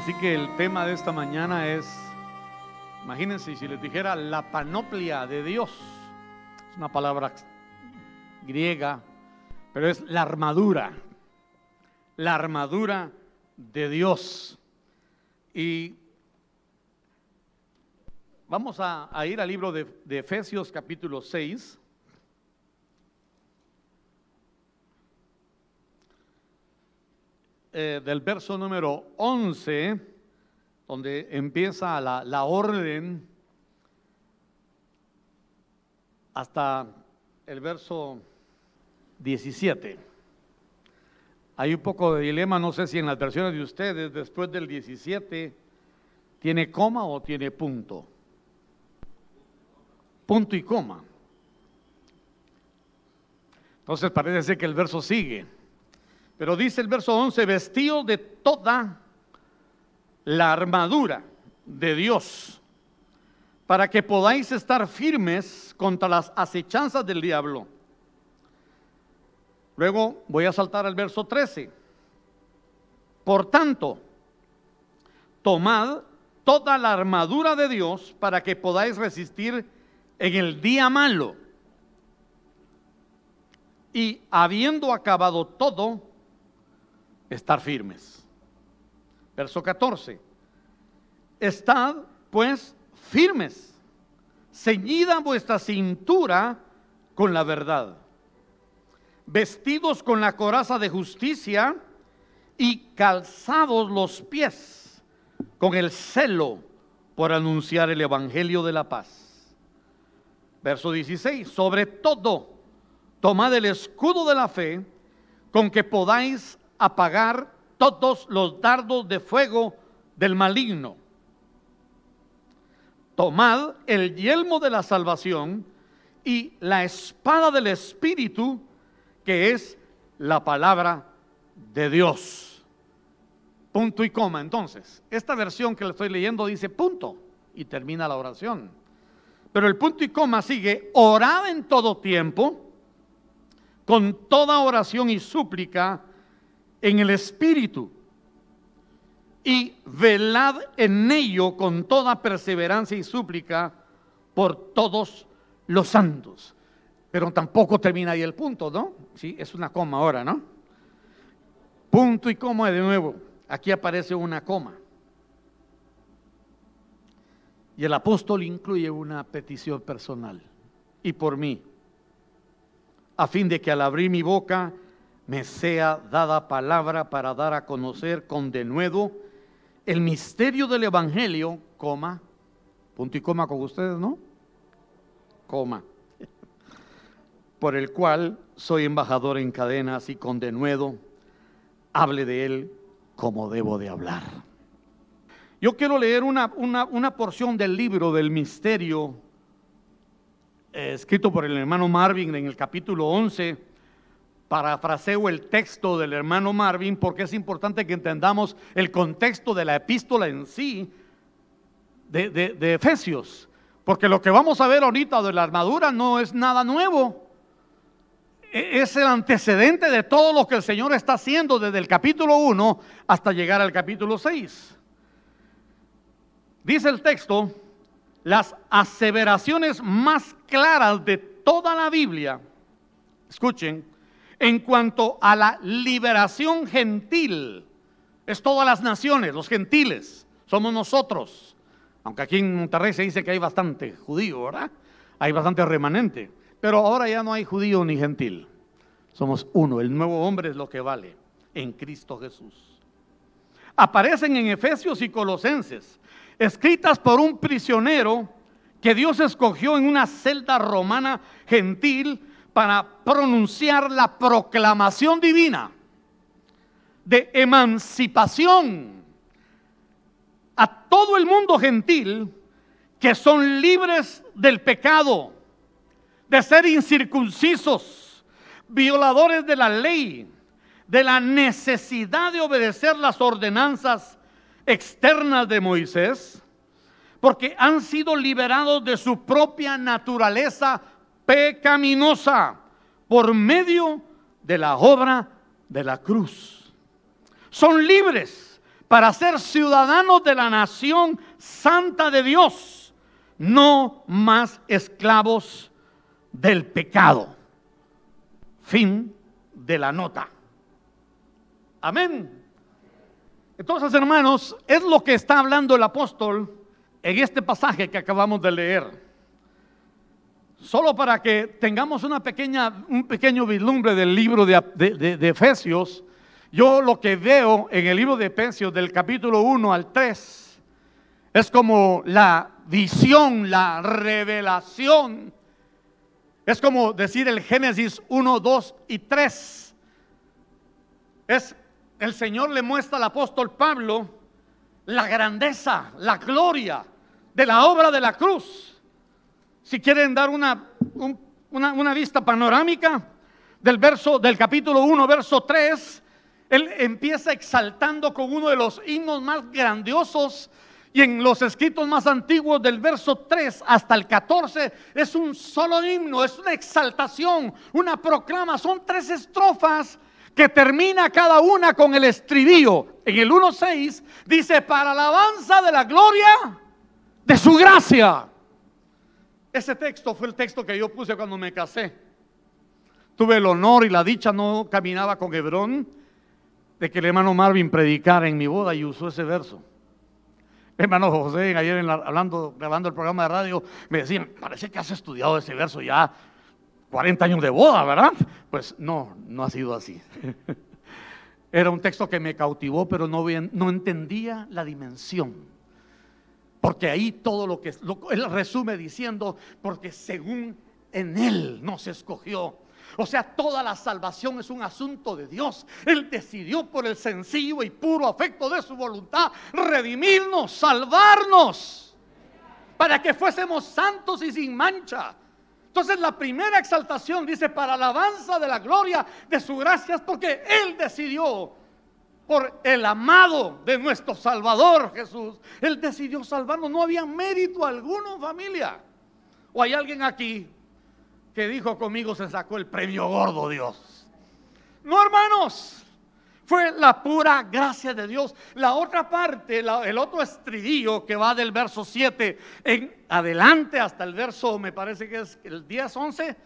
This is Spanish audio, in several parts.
Así que el tema de esta mañana es, imagínense si les dijera la panoplia de Dios. Es una palabra griega, pero es la armadura. La armadura de Dios. Y vamos a, ir al libro de, de Efesios capítulo 6. Eh, del verso número 11, donde empieza la, la orden, hasta el verso 17. Hay un poco de dilema, no sé si en las versiones de ustedes, después del 17, tiene coma o tiene punto. Punto y coma. Entonces parece ser que el verso sigue. Pero dice el verso 11, vestido de toda la armadura de Dios, para que podáis estar firmes contra las acechanzas del diablo. Luego voy a saltar al verso 13. Por tanto, tomad toda la armadura de Dios para que podáis resistir en el día malo. Y habiendo acabado todo, estar firmes. Verso 14. Estad pues firmes, ceñida vuestra cintura con la verdad, vestidos con la coraza de justicia y calzados los pies con el celo por anunciar el Evangelio de la paz. Verso 16. Sobre todo, tomad el escudo de la fe con que podáis apagar todos los dardos de fuego del maligno. Tomad el yelmo de la salvación y la espada del Espíritu, que es la palabra de Dios. Punto y coma. Entonces, esta versión que le estoy leyendo dice punto y termina la oración. Pero el punto y coma sigue, orad en todo tiempo, con toda oración y súplica en el Espíritu y velad en ello con toda perseverancia y súplica por todos los santos. Pero tampoco termina ahí el punto, ¿no? Sí, es una coma ahora, ¿no? Punto y coma de nuevo. Aquí aparece una coma. Y el apóstol incluye una petición personal. Y por mí. A fin de que al abrir mi boca me sea dada palabra para dar a conocer con denuedo el misterio del Evangelio, coma, punto y coma con ustedes, ¿no? Coma. Por el cual soy embajador en cadenas y con denuedo hable de él como debo de hablar. Yo quiero leer una, una, porción del libro del misterio eh, escrito por el hermano Marvin en el capítulo 11 parafraseo el texto del hermano Marvin porque es importante que entendamos el contexto de la epístola en sí de, Efesios. Porque lo que vamos a ver ahorita de la armadura no es nada nuevo. E, es el antecedente de todo lo que el Señor está haciendo desde el capítulo 1 hasta llegar al capítulo 6. Dice el texto, las aseveraciones más claras de toda la Biblia, escuchen, en cuanto a la liberación gentil. Es todas las naciones, los gentiles, somos nosotros. Aunque aquí en Monterrey se dice que hay bastante judío, ¿verdad? Hay bastante remanente. Pero ahora ya no hay judío ni gentil. Somos uno. El nuevo hombre es lo que vale en Cristo Jesús. Aparecen en Efesios y Colosenses, escritas por un prisionero que Dios escogió en una celda romana gentil para pronunciar la proclamación divina de emancipación a todo el mundo gentil que son libres del pecado, de ser incircuncisos, violadores de la ley, de la necesidad de obedecer las ordenanzas externas de Moisés, porque han sido liberados de su propia naturaleza pecaminosa por medio de la obra de la cruz. Son libres para ser ciudadanos de la nación santa de Dios, no más esclavos del pecado. Fin de la nota. Amén. Entonces, hermanos, es lo que está hablando el apóstol en este pasaje que acabamos de leer. Solo para que tengamos una pequeña, un pequeño vislumbre del libro de, de Efesios, yo lo que veo en el libro de Efesios del capítulo 1 al 3 es como la visión, la revelación. Es como decir el Génesis 1, 2 y 3. Es el Señor le muestra al apóstol Pablo la grandeza, la gloria de la obra de la cruz. Si quieren dar una, una, vista panorámica del verso del capítulo 1, verso 3, él empieza exaltando con uno de los himnos más grandiosos y en los escritos más antiguos del verso 3 hasta el 14 es un solo himno, es una exaltación, una proclama, son tres estrofas que termina cada una con el estribillo. En el 1.6 dice, para alabanza de la gloria de su gracia. Ese texto fue el texto que yo puse cuando me casé. Tuve el honor y la dicha, no caminaba con Hebrón de que el hermano Marvin predicara en mi boda y usó ese verso. hermano José, ayer hablando, grabando el programa de radio, me decían, parece que has estudiado ese verso ya 40 años de boda, ¿verdad? Pues no, no ha sido así. Era un texto que me cautivó, pero no, no entendía la dimensión. Porque ahí todo lo que él resume diciendo, porque según en él nos escogió o sea, toda la salvación es un asunto de Dios. Él decidió por el sencillo y puro afecto de su voluntad redimirnos, salvarnos, para que fuésemos santos y sin mancha. Entonces la primera exaltación dice, para alabanza de la gloria de su gracia, es porque Él decidió por el amado de nuestro Salvador Jesús. Él decidió salvarnos, no había mérito alguno, familia. ¿O hay alguien aquí que dijo conmigo se sacó el premio gordo Dios. No, hermanos, fue la pura gracia de Dios. La otra parte, el otro estribillo que va del verso 7 en adelante hasta el verso, me parece que es el 10, 11,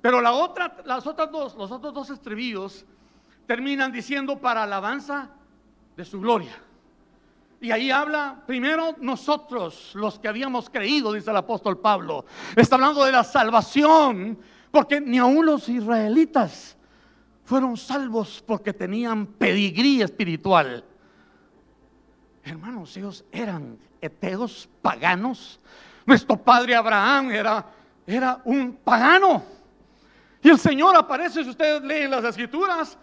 pero la otra, las otras dos, los otros dos estribillos terminan diciendo para alabanza de su gloria. Y ahí habla primero nosotros, los que habíamos creído, dice el apóstol Pablo. Está hablando de la salvación, porque ni aun los israelitas fueron salvos porque tenían pedigrí espiritual. Hermanos, ellos eran eteos paganos. Nuestro padre Abraham era, era un pagano. Y el Señor aparece, si ustedes leen las escrituras,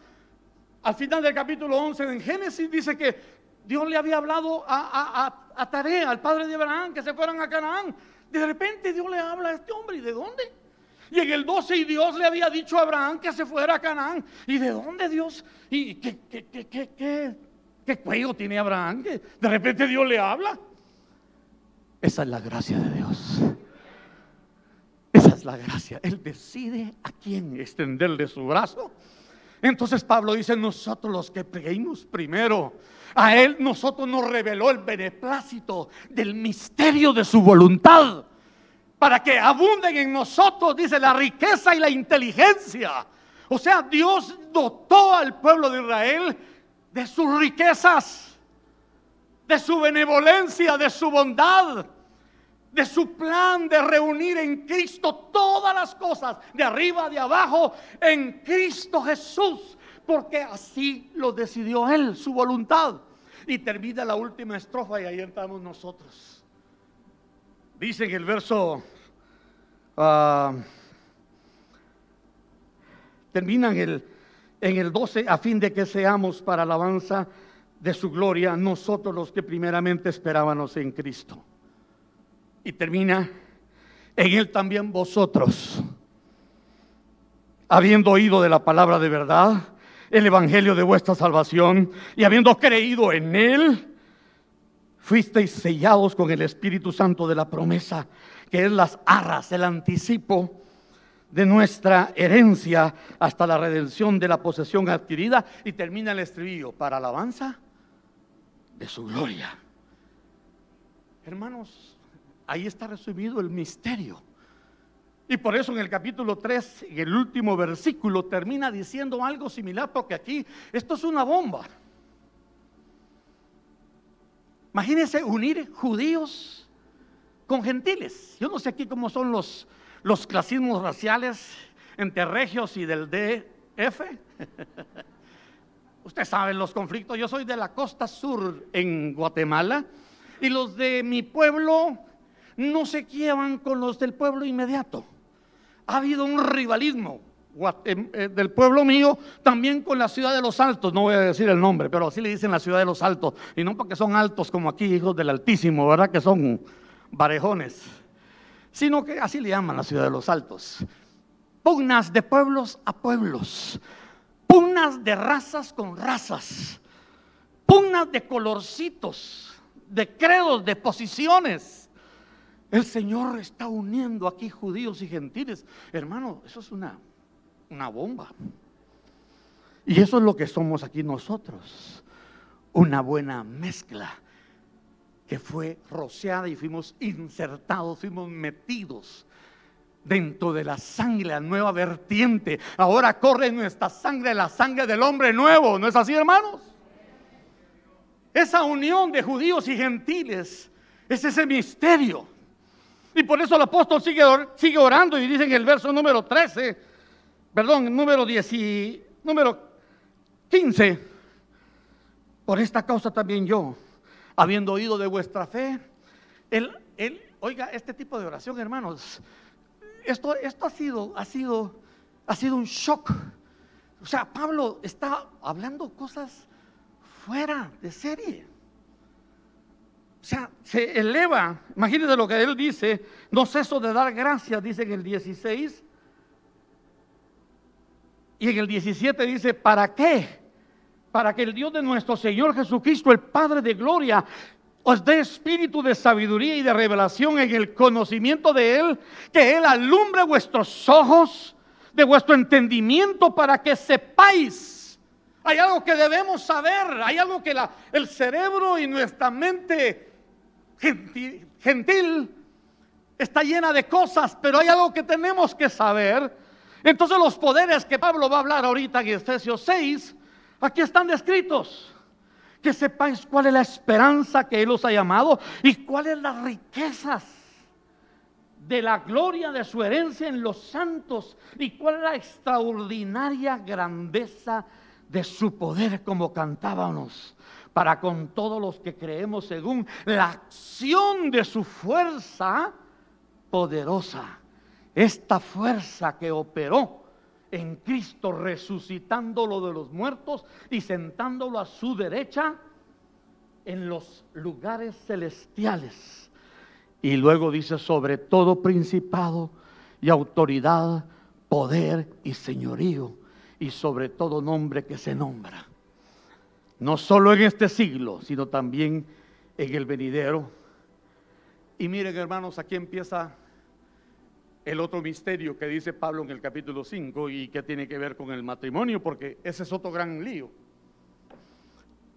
al final del capítulo 11 en Génesis, dice que Dios le había hablado a, a, Tarea, al padre de Abraham, que se fueran a Canaán. De repente Dios le habla a este hombre, ¿y de dónde? Y en el 12 y Dios le había dicho a Abraham que se fuera a Canaán. ¿Y de dónde Dios? ¿Y qué, qué, qué, qué, qué cuello tiene Abraham? De repente Dios le habla. Esa es la gracia de Dios. Esa es la gracia. Él decide a quién extenderle su brazo. Entonces Pablo dice, nosotros los que creímos primero, a Él nosotros nos reveló el beneplácito del misterio de su voluntad, para que abunden en nosotros, dice, la riqueza y la inteligencia. O sea, Dios dotó al pueblo de Israel de sus riquezas, de su benevolencia, de su bondad, de su plan de reunir en Cristo todas las cosas, de arriba, de abajo, en Cristo Jesús, porque así lo decidió Él, su voluntad. Y termina la última estrofa y ahí estamos nosotros. Dice en el verso, uh, termina en el, en el 12, a fin de que seamos para alabanza de su gloria, nosotros los que primeramente esperábamos en Cristo. Y termina, en él también vosotros, habiendo oído de la palabra de verdad, el evangelio de vuestra salvación, y habiendo creído en él, fuisteis sellados con el Espíritu Santo de la promesa, que es las arras, el anticipo de nuestra herencia hasta la redención de la posesión adquirida. Y termina el estribillo, para alabanza de su gloria. Hermanos, ahí está resumido el misterio. Y por eso en el capítulo 3, en el último versículo, termina diciendo algo similar, porque aquí esto es una bomba. Imagínense unir judíos con gentiles. Yo no sé aquí cómo son los, los clasismos raciales entre regios y del DF. Usted sabe los conflictos. Yo soy de la costa sur en Guatemala y los de mi pueblo no se llevan con los del pueblo inmediato. Ha habido un rivalismo em, eh, del pueblo mío también con la ciudad de los altos, no voy a decir el nombre, pero así le dicen la ciudad de los altos, y no porque son altos como aquí, hijos del Altísimo, ¿verdad? Que son varejones, sino que así le llaman la ciudad de los altos. Pugnas de pueblos a pueblos, pugnas de razas con razas, pugnas de colorcitos, de credos, de posiciones. El Señor está uniendo aquí judíos y gentiles. Hermano, eso es una, una bomba. Y eso es lo que somos aquí nosotros. Una buena mezcla que fue rociada y fuimos insertados, fuimos metidos dentro de la sangre, la nueva vertiente. Ahora corre nuestra sangre, la sangre del hombre nuevo. ¿No es así, hermanos? Esa unión de judíos y gentiles es ese misterio. Y por eso el apóstol sigue, sigue orando y dice en el verso número 13, perdón, número 10 y, número 15, por esta causa también yo, habiendo oído de vuestra fe, él, él, oiga, este tipo de oración, hermanos, esto, esto ha sido, ha sido, ha sido un shock. O sea, Pablo está hablando cosas fuera de serie. O sea, se eleva. Imagínense lo que él dice. No ceso de dar gracias, dice en el 16. Y en el 17 dice, ¿para qué? Para que el Dios de nuestro Señor Jesucristo, el Padre de Gloria, os dé espíritu de sabiduría y de revelación en el conocimiento de Él, que Él alumbre vuestros ojos de vuestro entendimiento para que sepáis hay algo que debemos saber, hay algo que el cerebro y nuestra mente gentil, está llena de cosas, pero hay algo que tenemos que saber. Entonces los poderes que Pablo va a hablar ahorita en Efesios 6, aquí están descritos. Que sepáis cuál es la esperanza que Él os ha llamado y cuáles las riquezas de la gloria de su herencia en los santos y cuál es la extraordinaria grandeza de su poder como cantábamos, para con todos los que creemos según la acción de su fuerza poderosa. Esta fuerza que operó en Cristo resucitándolo de los muertos y sentándolo a su derecha en los lugares celestiales. Y luego dice sobre todo principado y autoridad, poder y señorío y sobre todo nombre que se nombra. No solo en este siglo, sino también en el venidero. Y miren hermanos, aquí empieza el otro misterio que dice Pablo en el capítulo 5 y que tiene que ver con el matrimonio, porque ese es otro gran lío.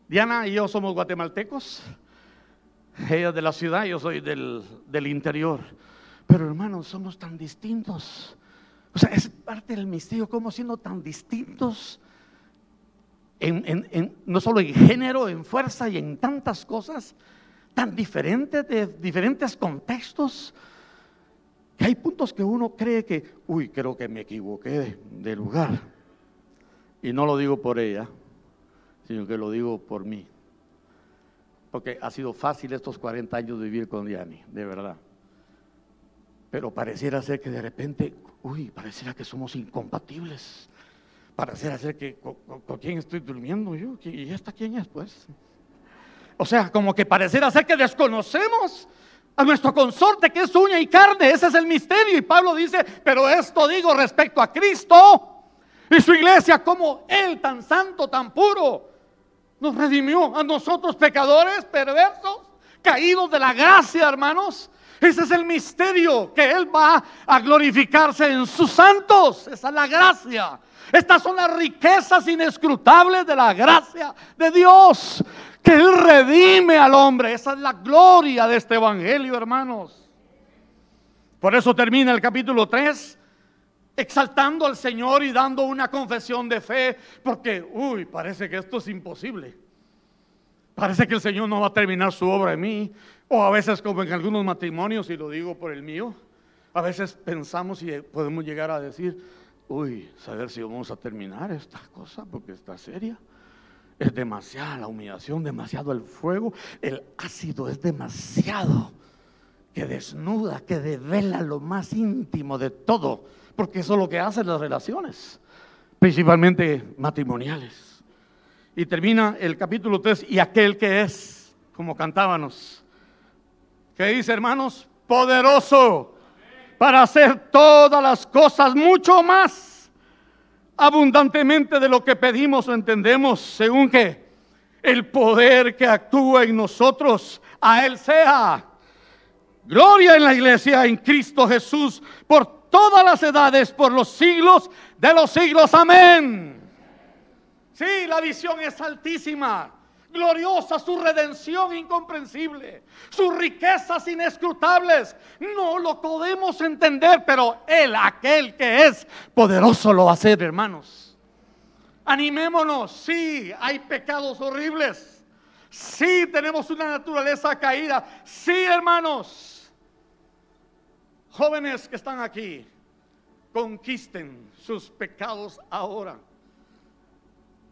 Diana y yo somos guatemaltecos, ella de la ciudad, yo soy del, del interior. Pero hermanos, somos tan distintos. O sea, es parte del misterio, cómo siendo tan distintos, en, no solo en género, en fuerza y en tantas cosas, tan diferentes de diferentes contextos, que hay puntos que uno cree que, uy, creo que me equivoqué de, lugar. Y no lo digo por ella, sino que lo digo por mí. Porque ha sido fácil estos 40 años vivir con Diani, de verdad. Pero pareciera ser que de repente, uy, pareciera que somos incompatibles. Pareciera ser que con, quién estoy durmiendo yo, y esta quién es, pues. O sea, como que pareciera ser que desconocemos a nuestro consorte que es uña y carne. Ese es el misterio. Y Pablo dice, pero esto digo respecto a Cristo y su iglesia, como Él tan santo, tan puro, nos redimió a nosotros pecadores, perversos, caídos de la gracia, hermanos ese es el misterio, que Él va a glorificarse en sus santos. Esa es la gracia. Estas son las riquezas inescrutables de la gracia de Dios. que Él redime al hombre. Esa es la gloria de este Evangelio, hermanos. Por eso termina el capítulo 3 exaltando al Señor y dando una confesión de fe, porque, uy, parece que esto es imposible. Parece que el Señor no va a terminar su obra en mí. O a veces como en algunos matrimonios, y lo digo por el mío, a veces pensamos y podemos llegar a decir, uy, saber si vamos a terminar esta cosa porque está seria. Es demasiada la humillación, demasiado el fuego, el ácido es demasiado que desnuda, que devela lo más íntimo de todo, porque eso es lo que hacen las relaciones, principalmente matrimoniales. Y termina el capítulo 3, y aquel que es, como cantábamos, que dice hermanos, poderoso para hacer todas las cosas mucho más abundantemente de lo que pedimos o entendemos, según que el poder que actúa en nosotros, a Él sea. Gloria en la iglesia, en Cristo Jesús, por todas las edades, por los siglos de los siglos. Amén. Sí, la visión es altísima gloriosa, su redención incomprensible, sus riquezas inescrutables. No lo podemos entender, pero Él, aquel que es poderoso, lo va a hacer, hermanos. Animémonos, sí, hay pecados horribles. Sí, tenemos una naturaleza caída. Sí, hermanos. Jóvenes que están aquí, conquisten sus pecados ahora.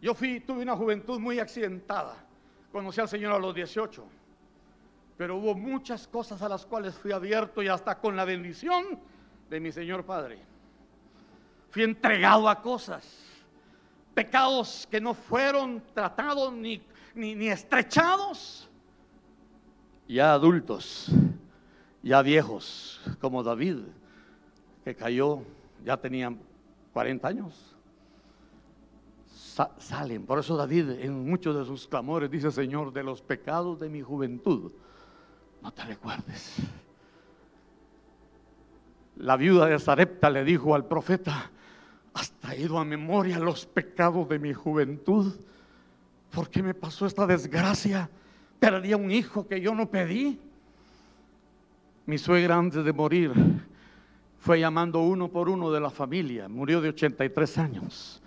Yo fui, tuve una juventud muy accidentada. Conocí al Señor a los 18, pero hubo muchas cosas a las cuales fui abierto y hasta con la bendición de mi Señor Padre. Fui entregado a cosas, pecados que no fueron tratados ni, ni, estrechados. Ya adultos, ya viejos, como David, que cayó, ya tenía 40 años salen. Por eso David en muchos de sus clamores dice, Señor, de los pecados de mi juventud, no te recuerdes. La viuda de Zarepta le dijo al profeta, has traído a memoria los pecados de mi juventud. ¿Por qué me pasó esta desgracia? Perdí a un hijo que yo no pedí. Mi suegra antes de morir fue llamando uno por uno de la familia. Murió de 83 años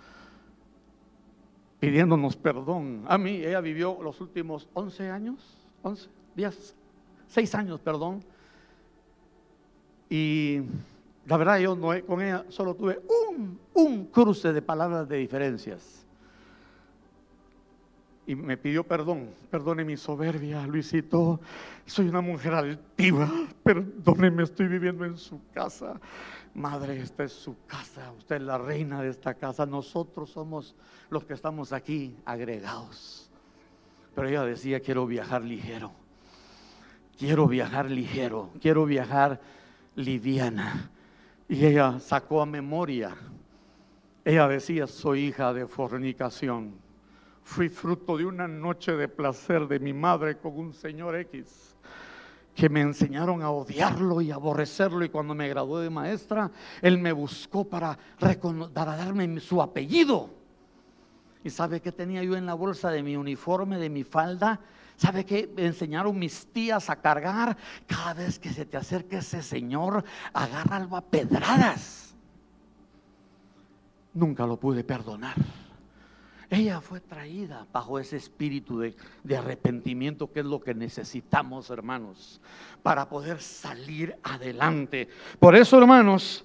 pidiéndonos perdón. A mí, ella vivió los últimos 11 años, 11 días, 6 años, perdón. Y la verdad yo no, con ella solo tuve un, un cruce de palabras de diferencias. Y me pidió perdón, perdone mi soberbia, Luisito, soy una mujer altiva, perdóneme, estoy viviendo en su casa. Madre, esta es su casa, usted es la reina de esta casa, nosotros somos los que estamos aquí agregados. Pero ella decía, quiero viajar ligero, quiero viajar ligero, quiero viajar liviana. Y ella sacó a memoria, ella decía, soy hija de fornicación, fui fruto de una noche de placer de mi madre con un señor X que me enseñaron a odiarlo y aborrecerlo y cuando me gradué de maestra, él me buscó para, para darme su apellido. ¿Y sabe qué tenía yo en la bolsa de mi uniforme, de mi falda? ¿Sabe qué me enseñaron mis tías a cargar? Cada vez que se te acerca ese señor, agárralo a pedradas. Nunca lo pude perdonar. Ella fue traída bajo ese espíritu de, arrepentimiento que es lo que necesitamos, hermanos, para poder salir adelante. Por eso, hermanos,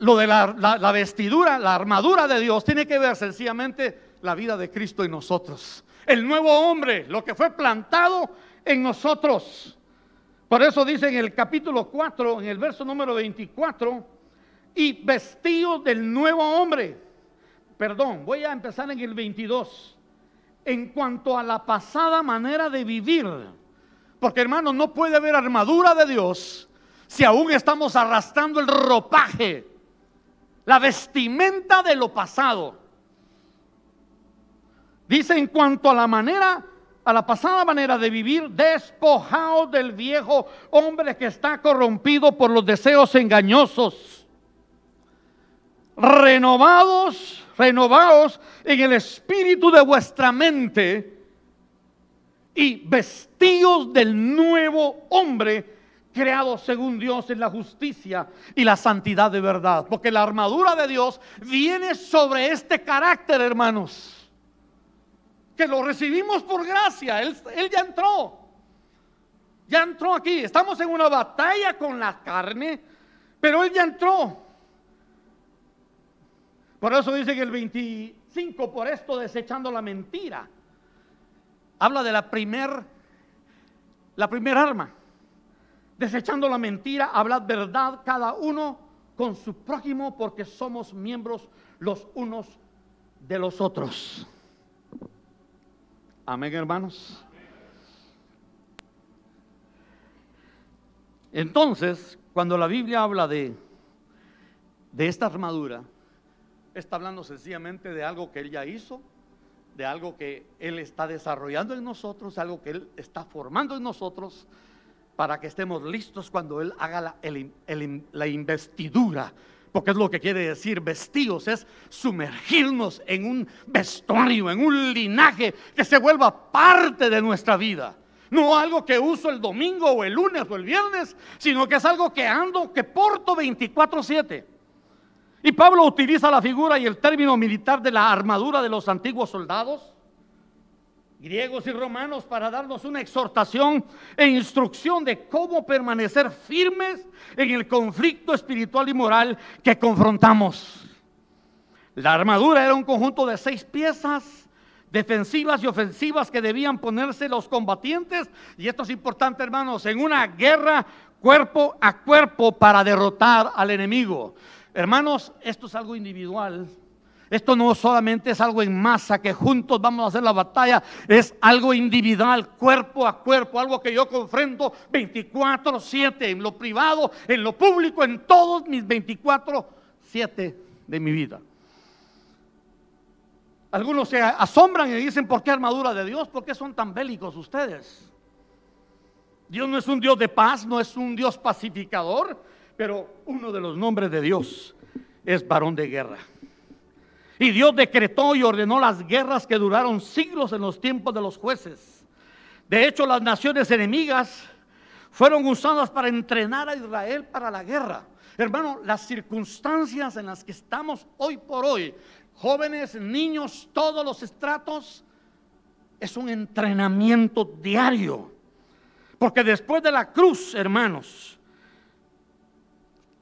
lo de la, la, vestidura, la armadura de Dios, tiene que ver sencillamente la vida de Cristo en nosotros. El nuevo hombre, lo que fue plantado en nosotros. Por eso dice en el capítulo 4, en el verso número 24, y vestido del nuevo hombre perdón, voy a empezar en el 22. En cuanto a la pasada manera de vivir, porque hermano, no puede haber armadura de Dios si aún estamos arrastrando el ropaje, la vestimenta de lo pasado. Dice en cuanto a la manera, a la pasada manera de vivir, despojado del viejo hombre que está corrompido por los deseos engañosos, renovados renovaos en el espíritu de vuestra mente y vestidos del nuevo hombre creado según Dios en la justicia y la santidad de verdad. Porque la armadura de Dios viene sobre este carácter, hermanos. Que lo recibimos por gracia. Él, él ya entró. Ya entró aquí. Estamos en una batalla con la carne, pero Él ya entró. Por eso dice que el 25, por esto desechando la mentira habla de la primer, la primer arma. Desechando la mentira, hablad verdad cada uno con su prójimo porque somos miembros los unos de los otros. Amén, hermanos. Entonces, cuando la Biblia habla de, de esta armadura, está hablando sencillamente de algo que Él ya hizo, de algo que Él está desarrollando en nosotros, algo que Él está formando en nosotros, para que estemos listos cuando Él haga la, la investidura. Porque es lo que quiere decir vestidos, es sumergirnos en un vestuario, en un linaje que se vuelva parte de nuestra vida. No algo que uso el domingo o el lunes o el viernes, sino que es algo que ando, que porto 24/7. Y Pablo utiliza la figura y el término militar de la armadura de los antiguos soldados, griegos y romanos, para darnos una exhortación e instrucción de cómo permanecer firmes en el conflicto espiritual y moral que confrontamos. La armadura era un conjunto de seis piezas defensivas y ofensivas que debían ponerse los combatientes. Y esto es importante, hermanos, en una guerra cuerpo a cuerpo para derrotar al enemigo. Hermanos, esto es algo individual. Esto no solamente es algo en masa que juntos vamos a hacer la batalla, es algo individual, cuerpo a cuerpo, algo que yo confronto 24/7 en lo privado, en lo público, en todos mis 24/7 de mi vida. Algunos se asombran y dicen, ¿por qué armadura de Dios? ¿Por qué son tan bélicos ustedes? Dios no es un Dios de paz, no es un Dios pacificador. Pero uno de los nombres de Dios es varón de guerra. Y Dios decretó y ordenó las guerras que duraron siglos en los tiempos de los jueces. De hecho, las naciones enemigas fueron usadas para entrenar a Israel para la guerra. Hermano, las circunstancias en las que estamos hoy por hoy, jóvenes, niños, todos los estratos, es un entrenamiento diario. Porque después de la cruz, hermanos,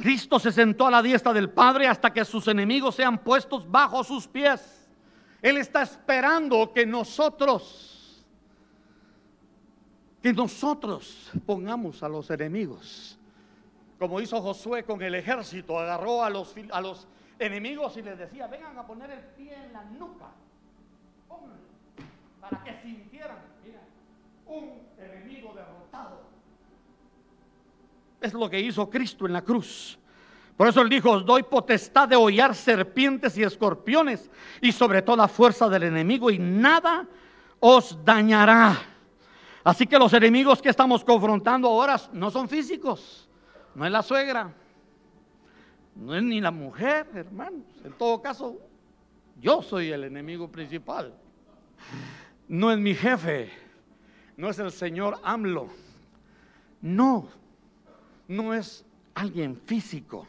Cristo se sentó a la diestra del Padre hasta que sus enemigos sean puestos bajo sus pies. Él está esperando que nosotros, que nosotros pongamos a los enemigos. Como hizo Josué con el ejército, agarró a los, a los enemigos y les decía, vengan a poner el pie en la nuca. para que sintieran, un enemigo derrotado es lo que hizo Cristo en la cruz. Por eso él dijo, os doy potestad de hollar serpientes y escorpiones y sobre toda fuerza del enemigo y nada os dañará. Así que los enemigos que estamos confrontando ahora no son físicos, no es la suegra, no es ni la mujer, hermanos. En todo caso, yo soy el enemigo principal. No es mi jefe, no es el señor AMLO. No, no es alguien físico.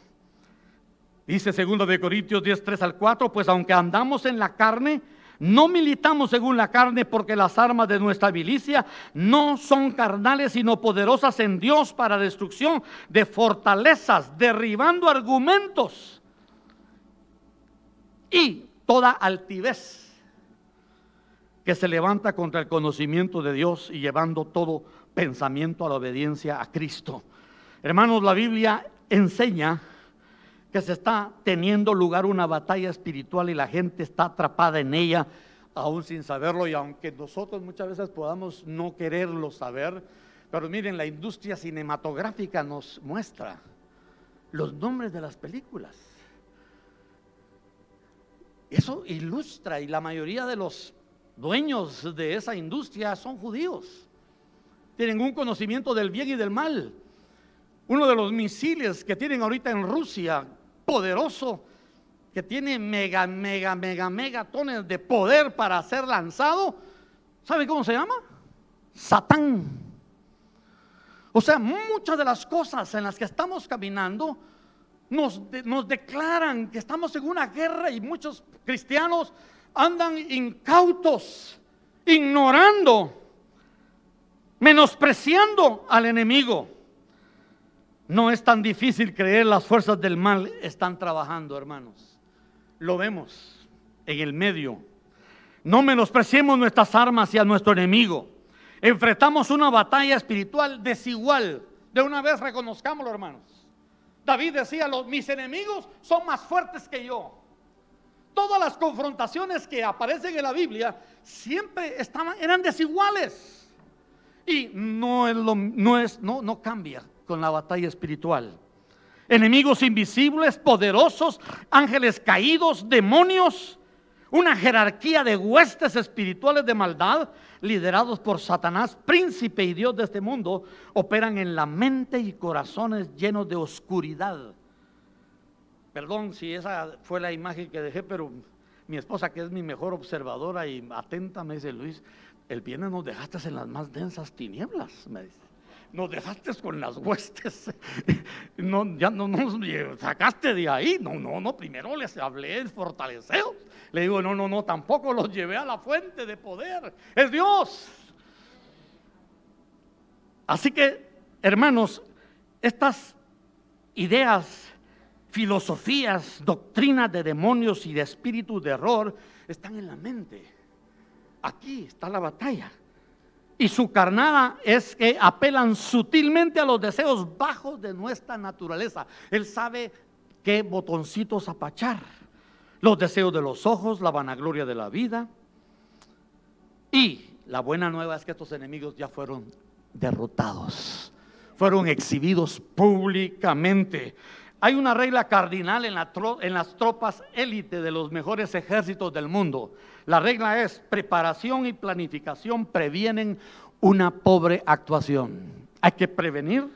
Dice segundo de Corintios 10, 3 al 4, pues aunque andamos en la carne, no militamos según la carne porque las armas de nuestra milicia no son carnales sino poderosas en Dios para destrucción de fortalezas, derribando argumentos y toda altivez que se levanta contra el conocimiento de Dios y llevando todo pensamiento a la obediencia a Cristo. Hermanos, la Biblia enseña que se está teniendo lugar una batalla espiritual y la gente está atrapada en ella aún sin saberlo y aunque nosotros muchas veces podamos no quererlo saber, pero miren, la industria cinematográfica nos muestra los nombres de las películas. Eso ilustra y la mayoría de los dueños de esa industria son judíos. Tienen un conocimiento del bien y del mal uno de los misiles que tienen ahorita en Rusia, poderoso, que tiene mega, mega, mega, mega tones de poder para ser lanzado, ¿sabe cómo se llama? Satán. O sea, muchas de las cosas en las que estamos caminando nos, nos declaran que estamos en una guerra y muchos cristianos andan incautos, ignorando, menospreciando al enemigo. No es tan difícil creer las fuerzas del mal están trabajando, hermanos. Lo vemos en el medio. No menospreciemos nuestras armas y a nuestro enemigo. Enfrentamos una batalla espiritual desigual. De una vez reconozcámoslo, hermanos. David decía, los, mis enemigos son más fuertes que yo. Todas las confrontaciones que aparecen en la Biblia siempre estaban, eran desiguales. Y no, es lo, no, es, no, no cambia con la batalla espiritual. Enemigos invisibles, poderosos, ángeles caídos, demonios, una jerarquía de huestes espirituales de maldad, liderados por Satanás, príncipe y Dios de este mundo, operan en la mente y corazones llenos de oscuridad. Perdón si esa fue la imagen que dejé, pero mi esposa, que es mi mejor observadora y atenta, me dice, Luis, el viernes nos dejaste en las más densas tinieblas, me dice nos dejaste con las huestes, no, ya no nos sacaste de ahí, no, no, no, primero les hablé fortaleceos, le digo, no, no, no, tampoco los llevé a la fuente de poder, es Dios. Así que, hermanos, estas ideas, filosofías, doctrinas de demonios y de espíritus de error están en la mente. Aquí está la batalla. Y su carnada es que apelan sutilmente a los deseos bajos de nuestra naturaleza. Él sabe qué botoncitos apachar. Los deseos de los ojos, la vanagloria de la vida. Y la buena nueva es que estos enemigos ya fueron derrotados. Fueron exhibidos públicamente. Hay una regla cardinal en, las tropas élite de los mejores ejércitos del mundo. La regla es preparación y planificación previenen una pobre actuación. Hay que prevenir,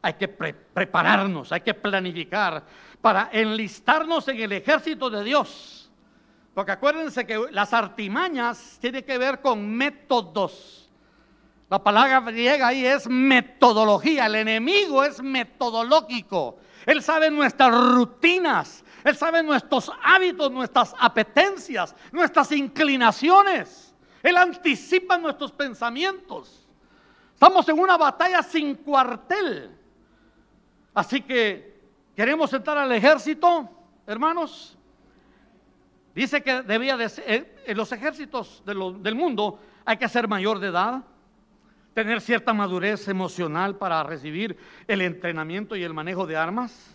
hay que prepararnos, hay que planificar para enlistarnos en el ejército de Dios. Porque acuérdense que las artimañas tienen que ver con métodos. La palabra griega ahí es metodología. El enemigo es metodológico. Él sabe nuestras rutinas, Él sabe nuestros hábitos, nuestras apetencias, nuestras inclinaciones. Él anticipa nuestros pensamientos. Estamos en una batalla sin cuartel. Así que queremos entrar al ejército, hermanos. Dice que debía de ser, eh, en los ejércitos del mundo hay que ser mayor de edad, tener cierta madurez emocional para recibir el entrenamiento y el manejo de armas.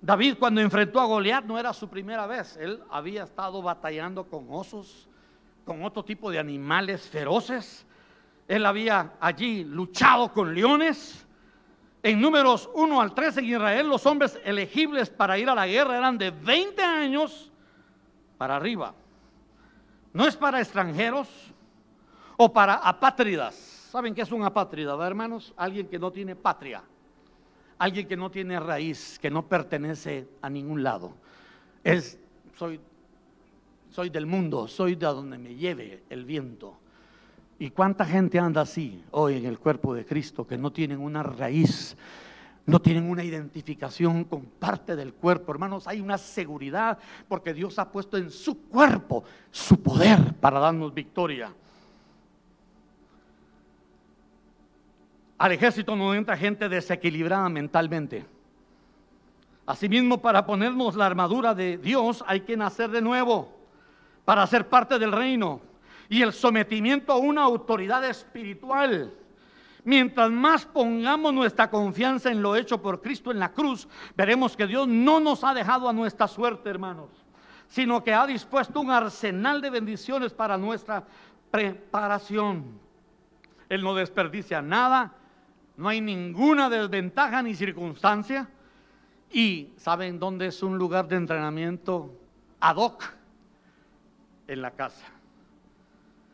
David cuando enfrentó a Goliat no era su primera vez, él había estado batallando con osos, con otro tipo de animales feroces. Él había allí luchado con leones. En números 1 al 3 en Israel los hombres elegibles para ir a la guerra eran de 20 años para arriba. No es para extranjeros o para apátridas ¿Saben qué es un apátrida, hermanos? Alguien que no tiene patria, alguien que no tiene raíz, que no pertenece a ningún lado. Es, soy, soy del mundo, soy de donde me lleve el viento. ¿Y cuánta gente anda así hoy en el cuerpo de Cristo que no tienen una raíz? no tienen una identificación con parte del cuerpo. Hermanos, hay una seguridad porque Dios ha puesto en su cuerpo su poder para darnos victoria. Al ejército no entra gente desequilibrada mentalmente. Asimismo, para ponernos la armadura de Dios hay que nacer de nuevo para ser parte del reino y el sometimiento a una autoridad espiritual. Mientras más pongamos nuestra confianza en lo hecho por Cristo en la cruz, veremos que Dios no nos ha dejado a nuestra suerte, hermanos, sino que ha dispuesto un arsenal de bendiciones para nuestra preparación. Él no desperdicia nada no hay ninguna desventaja ni circunstancia. Y ¿saben dónde es un lugar de entrenamiento ad hoc? En la casa.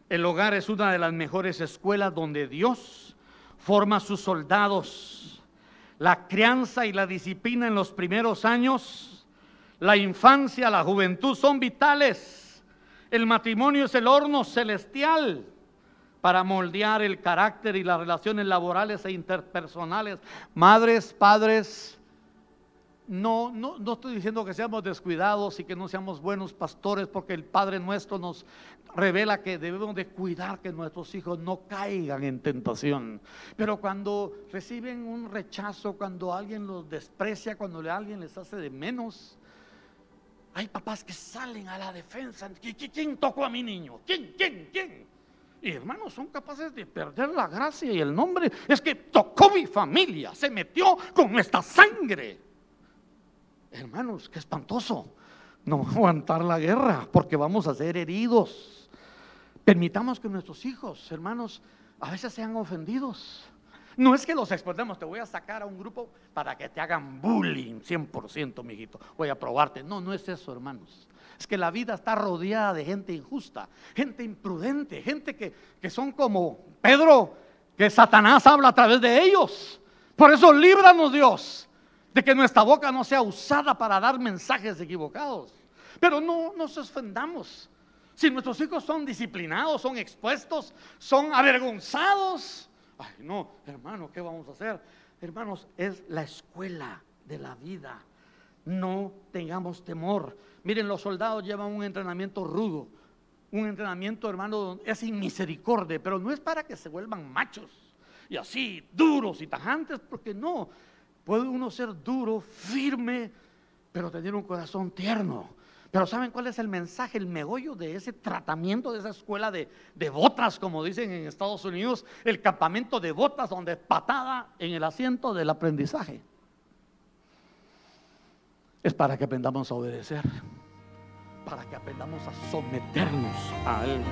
El hogar es una de las mejores escuelas donde Dios forma a sus soldados. La crianza y la disciplina en los primeros años, la infancia, la juventud son vitales. El matrimonio es el horno celestial para moldear el carácter y las relaciones laborales e interpersonales. Madres, padres, no, no, no estoy diciendo que seamos descuidados y que no seamos buenos pastores, porque el Padre nuestro nos revela que debemos de cuidar que nuestros hijos no caigan en tentación. Pero cuando reciben un rechazo, cuando alguien los desprecia, cuando alguien les hace de menos, hay papás que salen a la defensa. ¿Quién tocó a mi niño? ¿Quién? ¿Quién? ¿Quién? Hermanos, son capaces de perder la gracia y el nombre. Es que tocó mi familia, se metió con nuestra sangre. Hermanos, qué espantoso. No aguantar la guerra porque vamos a ser heridos. Permitamos que nuestros hijos, hermanos, a veces sean ofendidos. No es que los exponemos, te voy a sacar a un grupo para que te hagan bullying 100%, mijito. Voy a probarte. No, no es eso, hermanos. Es que la vida está rodeada de gente injusta, gente imprudente, gente que, que son como Pedro, que Satanás habla a través de ellos. Por eso líbranos Dios de que nuestra boca no sea usada para dar mensajes equivocados. Pero no nos ofendamos. Si nuestros hijos son disciplinados, son expuestos, son avergonzados. Ay, no, hermano, ¿qué vamos a hacer? Hermanos, es la escuela de la vida. No tengamos temor. Miren, los soldados llevan un entrenamiento rudo, un entrenamiento, hermano, es sin misericordia, pero no es para que se vuelvan machos y así duros y tajantes, porque no. Puede uno ser duro, firme, pero tener un corazón tierno. Pero ¿saben cuál es el mensaje, el megollo de ese tratamiento, de esa escuela de, de, botas, como dicen en Estados Unidos, el campamento de botas donde patada en el asiento del aprendizaje? es para que aprendamos a obedecer, para que aprendamos a someternos a, él.